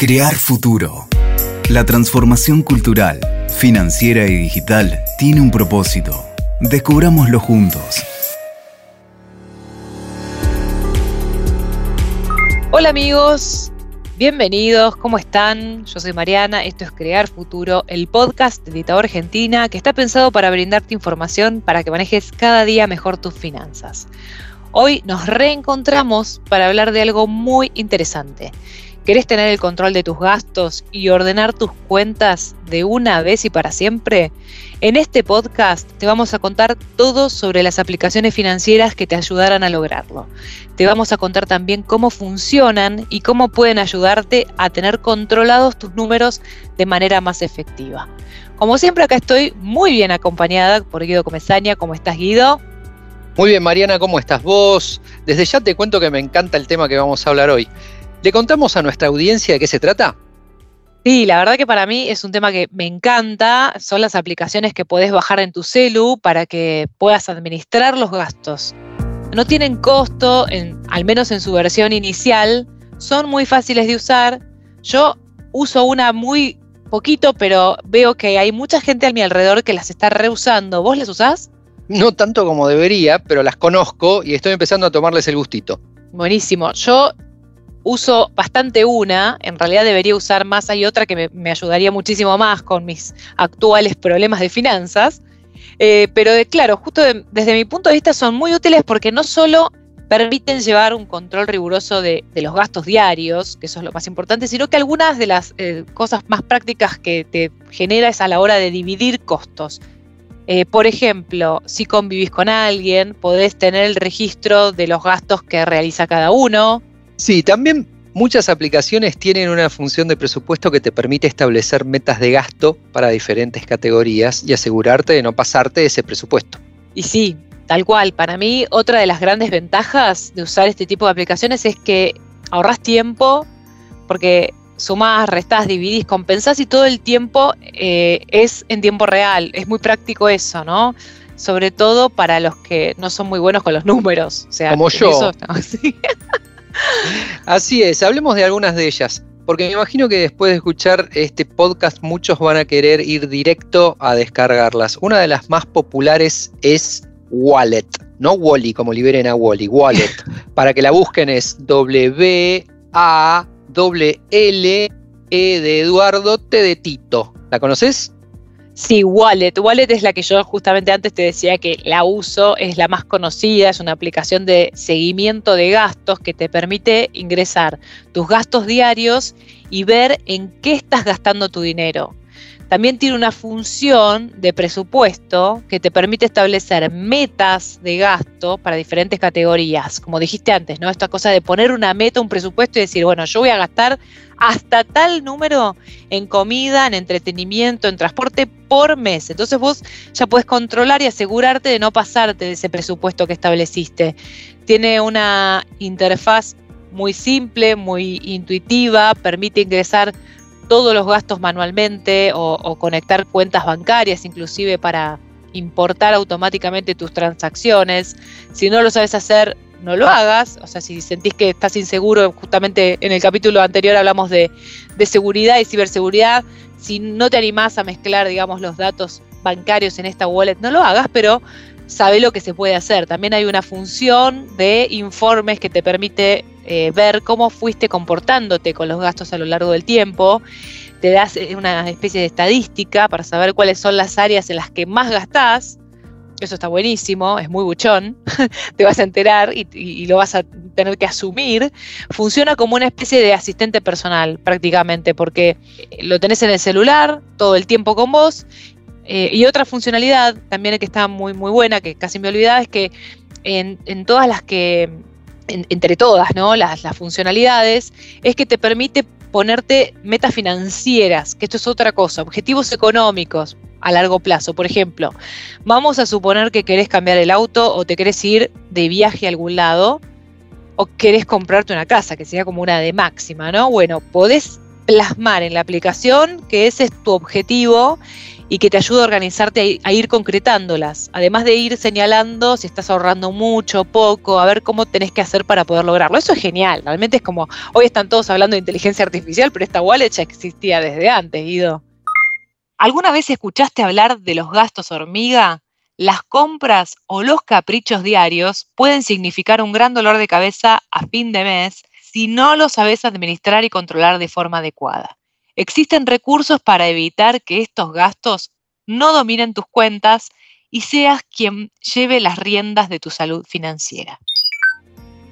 Crear futuro. La transformación cultural, financiera y digital tiene un propósito. Descubrámoslo juntos. Hola amigos, bienvenidos, ¿cómo están? Yo soy Mariana, esto es Crear Futuro, el podcast de Editado Argentina que está pensado para brindarte información para que manejes cada día mejor tus finanzas. Hoy nos reencontramos para hablar de algo muy interesante. ¿Querés tener el control de tus gastos y ordenar tus cuentas de una vez y para siempre? En este podcast te vamos a contar todo sobre las aplicaciones financieras que te ayudarán a lograrlo. Te vamos a contar también cómo funcionan y cómo pueden ayudarte a tener controlados tus números de manera más efectiva. Como siempre acá estoy muy bien acompañada por Guido Comezaña. ¿Cómo estás Guido? Muy bien, Mariana, ¿cómo estás vos? Desde ya te cuento que me encanta el tema que vamos a hablar hoy. ¿Le contamos a nuestra audiencia de qué se trata? Sí, la verdad que para mí es un tema que me encanta. Son las aplicaciones que podés bajar en tu celu para que puedas administrar los gastos. No tienen costo, al menos en su versión inicial. Son muy fáciles de usar. Yo uso una muy poquito, pero veo que hay mucha gente a mi alrededor que las está reusando. ¿Vos las usás? No tanto como debería, pero las conozco y estoy empezando a tomarles el gustito. Buenísimo. Yo uso bastante una, en realidad debería usar más, hay otra que me, ayudaría muchísimo más con mis actuales problemas de finanzas. Eh, pero claro, justo desde mi punto de vista son muy útiles porque no solo permiten llevar un control riguroso de, los gastos diarios, que eso es lo más importante, sino que algunas de las eh, cosas más prácticas que te genera es a la hora de dividir costos. Eh, por ejemplo, si convivís con alguien, podés tener el registro de los gastos que realiza cada uno. Sí, también muchas aplicaciones tienen una función de presupuesto que te permite establecer metas de gasto para diferentes categorías y asegurarte de no pasarte ese presupuesto. Y sí, tal cual. Para mí, otra de las grandes ventajas de usar este tipo de aplicaciones es que ahorras tiempo, porque sumás, restás, dividís, compensás y todo el tiempo eh, es en tiempo real. Es muy práctico eso, ¿no? Sobre todo para los que no son muy buenos con los números. O sea, Como yo. Así es, hablemos de algunas de ellas. Porque me imagino que después de escuchar este podcast muchos van a querer ir directo a descargarlas. Una de las más populares es Wallet, no Wally como liberen a Wally, Wallet. Para que la busquen es W A L, E de Eduardo, T de Tito. ¿La conoces? Sí, Wallet. Wallet es la que yo justamente antes te decía que la uso, es la más conocida, es una aplicación de seguimiento de gastos que te permite ingresar tus gastos diarios y ver en qué estás gastando tu dinero. También tiene una función de presupuesto que te permite establecer metas de gasto para diferentes categorías. Como dijiste antes, ¿no? Esta cosa de poner una meta, un presupuesto y decir, bueno, yo voy a gastar hasta tal número en comida, en entretenimiento, en transporte por mes. Entonces vos ya puedes controlar y asegurarte de no pasarte de ese presupuesto que estableciste. Tiene una interfaz muy simple, muy intuitiva, permite ingresar todos los gastos manualmente o, conectar cuentas bancarias inclusive para importar automáticamente tus transacciones. Si no lo sabes hacer, no lo hagas. O sea, si sentís que estás inseguro, justamente en el capítulo anterior hablamos de, de seguridad y ciberseguridad. Si no te animás a mezclar, digamos, los datos bancarios en esta wallet, no lo hagas, pero sabe lo que se puede hacer. También hay una función de informes que te permite eh, ver cómo fuiste comportándote con los gastos a lo largo del tiempo. Te das eh, una especie de estadística para saber cuáles son las áreas en las que más gastás. Eso está buenísimo, es muy buchón, te vas a enterar y, y, lo vas a tener que asumir. Funciona como una especie de asistente personal prácticamente, porque lo tenés en el celular todo el tiempo con vos eh, y otra funcionalidad también que está muy, muy buena, que casi me olvidaba, es que en, todas las que, entre todas, ¿no? Las, las, funcionalidades, es que te permite ponerte metas financieras, que esto es otra cosa, objetivos económicos a largo plazo. Por ejemplo, vamos a suponer que querés cambiar el auto o te querés ir de viaje a algún lado o querés comprarte una casa, que sería como una de máxima, ¿no? Bueno, podés plasmar en la aplicación que ese es tu objetivo y que te ayuda a organizarte a ir concretándolas, además de ir señalando si estás ahorrando mucho, poco, a ver cómo tenés que hacer para poder lograrlo. Eso es genial, realmente es como, hoy están todos hablando de inteligencia artificial, pero esta wallet ya existía desde antes, Guido. ¿Alguna vez escuchaste hablar de los gastos hormiga? Las compras o los caprichos diarios pueden significar un gran dolor de cabeza a fin de mes si no lo sabes administrar y controlar de forma adecuada. Existen recursos para evitar que estos gastos no dominen tus cuentas y seas quien lleve las riendas de tu salud financiera.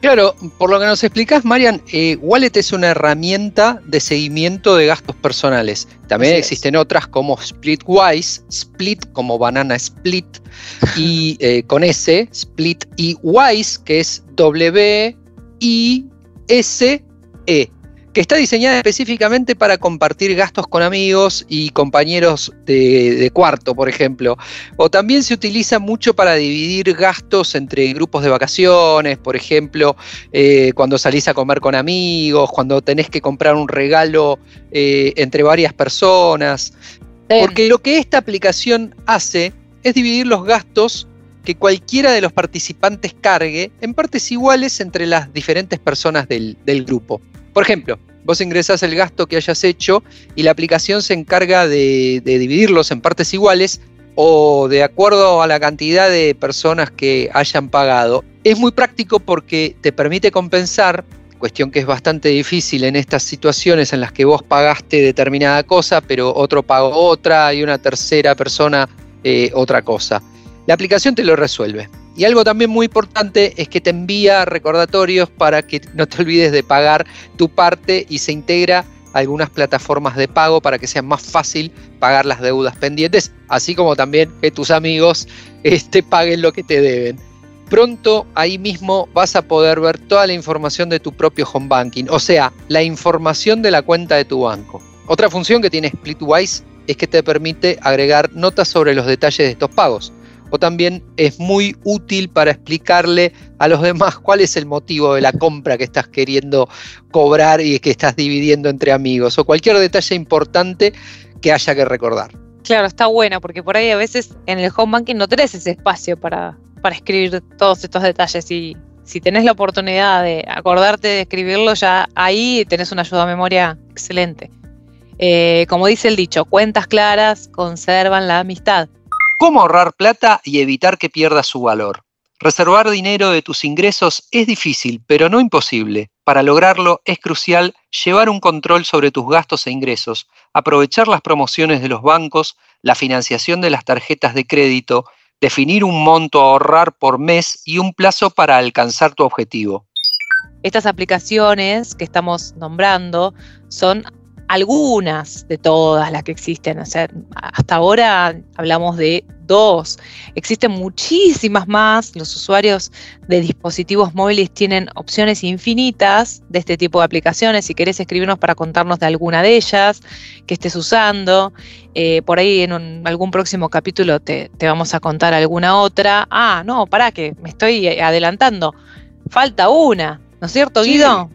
Claro, por lo que nos explicas, Marian, eh, Wallet es una herramienta de seguimiento de gastos personales. También existen otras como Splitwise, Split como banana split, y eh, con S, Split, y Wise, que es W-I-S-E que está diseñada específicamente para compartir gastos con amigos y compañeros de, cuarto, por ejemplo. O también se utiliza mucho para dividir gastos entre grupos de vacaciones, por ejemplo, eh, cuando salís a comer con amigos, cuando tenés que comprar un regalo eh, entre varias personas. Porque lo que esta aplicación hace es dividir los gastos que cualquiera de los participantes cargue en partes iguales entre las diferentes personas del grupo. Por ejemplo, vos ingresás el gasto que hayas hecho y la aplicación se encarga de, dividirlos en partes iguales o de acuerdo a la cantidad de personas que hayan pagado. Es muy práctico porque te permite compensar, cuestión que es bastante difícil en estas situaciones en las que vos pagaste determinada cosa, pero otro pagó otra y una tercera persona eh, otra cosa. La aplicación te lo resuelve. Y algo también muy importante es que te envía recordatorios para que no te olvides de pagar tu parte y se integra algunas plataformas de pago para que sea más fácil pagar las deudas pendientes, así como también que tus amigos este, paguen lo que te deben. Pronto ahí mismo vas a poder ver toda la información de tu propio home banking, o sea, la información de la cuenta de tu banco. Otra función que tiene Splitwise es que te permite agregar notas sobre los detalles de estos pagos o también es muy útil para explicarle a los demás cuál es el motivo de la compra que estás queriendo cobrar y que estás dividiendo entre amigos o cualquier detalle importante que haya que recordar. Claro, está bueno porque por ahí a veces en el home banking no tenés ese espacio para, para escribir todos estos detalles y si tenés la oportunidad de acordarte de escribirlo ya ahí tenés una ayuda a memoria excelente. Eh, como dice el dicho, cuentas claras conservan la amistad. ¿Cómo ahorrar plata y evitar que pierda su valor? Reservar dinero de tus ingresos es difícil, pero no imposible. Para lograrlo es crucial llevar un control sobre tus gastos e ingresos, aprovechar las promociones de los bancos, la financiación de las tarjetas de crédito, definir un monto a ahorrar por mes y un plazo para alcanzar tu objetivo. Estas aplicaciones que estamos nombrando son algunas de todas las que existen. O sea, hasta ahora hablamos de dos. Existen muchísimas más. Los usuarios de dispositivos móviles tienen opciones infinitas de este tipo de aplicaciones. Si querés escribirnos para contarnos de alguna de ellas que estés usando, eh, por ahí en algún próximo capítulo te, vamos a contar alguna otra. Ah, no, para que me estoy adelantando. Falta una, ¿no es cierto, Guido?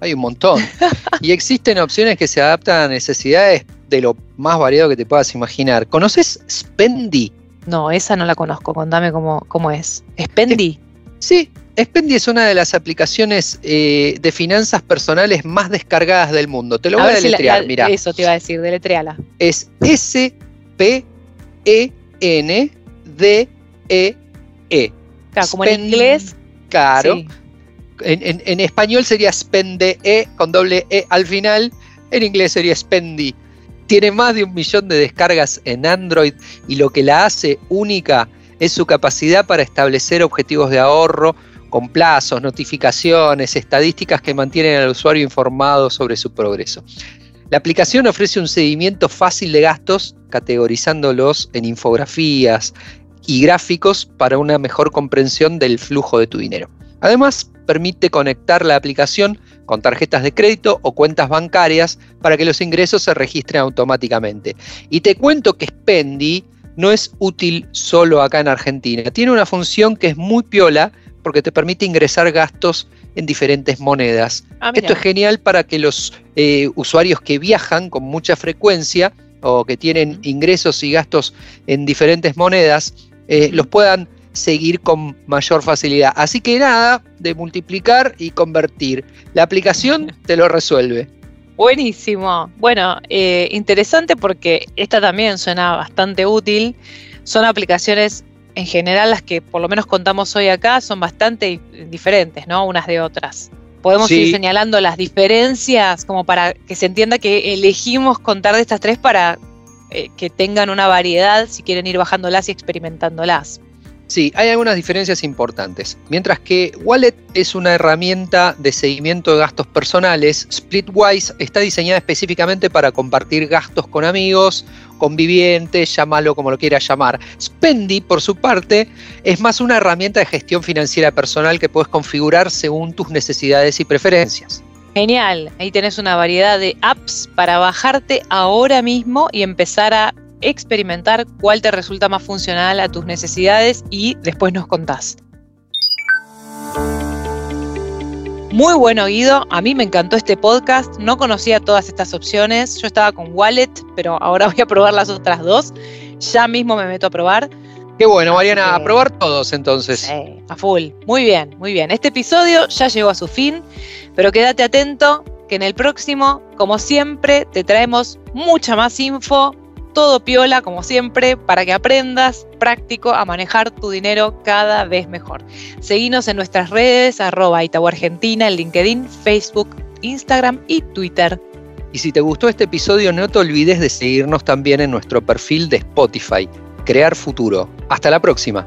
Hay un montón. y existen opciones que se adaptan a necesidades de lo más variado que te puedas imaginar. ¿Conoces Spendy? No, esa no la conozco. Contame cómo, cómo es. ¿Spendy? sí, Spendy es una de las aplicaciones eh, de finanzas personales más descargadas del mundo. Te lo voy a, deletrear, mira. Eso te iba a decir, deletreala. Es S-P-E-N-D-E-E. -E. Claro, como en inglés. Claro en, español sería spende e con doble e al final, en inglés sería spendy. Tiene más de un millón de descargas en Android y lo que la hace única es su capacidad para establecer objetivos de ahorro con plazos, notificaciones, estadísticas que mantienen al usuario informado sobre su progreso. La aplicación ofrece un seguimiento fácil de gastos, categorizándolos en infografías y gráficos para una mejor comprensión del flujo de tu dinero. Además, permite conectar la aplicación con tarjetas de crédito o cuentas bancarias para que los ingresos se registren automáticamente. Y te cuento que Spendi no es útil solo acá en Argentina. Tiene una función que es muy piola porque te permite ingresar gastos en diferentes monedas. Ah, Esto es genial para que los eh, usuarios que viajan con mucha frecuencia o que tienen ingresos y gastos en diferentes monedas, eh, los puedan seguir con mayor facilidad. Así que nada de multiplicar y convertir. La aplicación te lo resuelve. Buenísimo. Bueno, eh, interesante porque esta también suena bastante útil. Son aplicaciones en general las que por lo menos contamos hoy acá son bastante diferentes, ¿no? Unas de otras. Podemos ir señalando las diferencias como para que se entienda que elegimos contar de estas tres para eh, que tengan una variedad si quieren ir bajándolas y experimentándolas. Sí, hay algunas diferencias importantes. Mientras que Wallet es una herramienta de seguimiento de gastos personales, Splitwise está diseñada específicamente para compartir gastos con amigos, convivientes, llámalo como lo quieras llamar. Spendy, por su parte, es más una herramienta de gestión financiera personal que puedes configurar según tus necesidades y preferencias. Genial, ahí tenés una variedad de apps para bajarte ahora mismo y empezar a experimentar cuál te resulta más funcional a tus necesidades y después nos contás. Muy buen oído, a mí me encantó este podcast, no conocía todas estas opciones, yo estaba con Wallet, pero ahora voy a probar las otras dos, ya mismo me meto a probar. Qué bueno, Mariana, a probar todos entonces. Sí, a full, muy bien, muy bien. Este episodio ya llegó a su fin, pero quédate atento que en el próximo, como siempre, te traemos mucha más info, todo piola, como siempre, para que aprendas práctico a manejar tu dinero cada vez mejor. Seguinos en nuestras redes, arroba Itaú Argentina, en LinkedIn, Facebook, Instagram y Twitter. Y si te gustó este episodio, no te olvides de seguirnos también en nuestro perfil de Spotify, Crear Futuro. Hasta la próxima.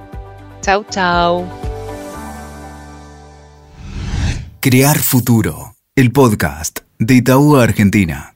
Chau, chau. Crear Futuro, el podcast de Itaú Argentina.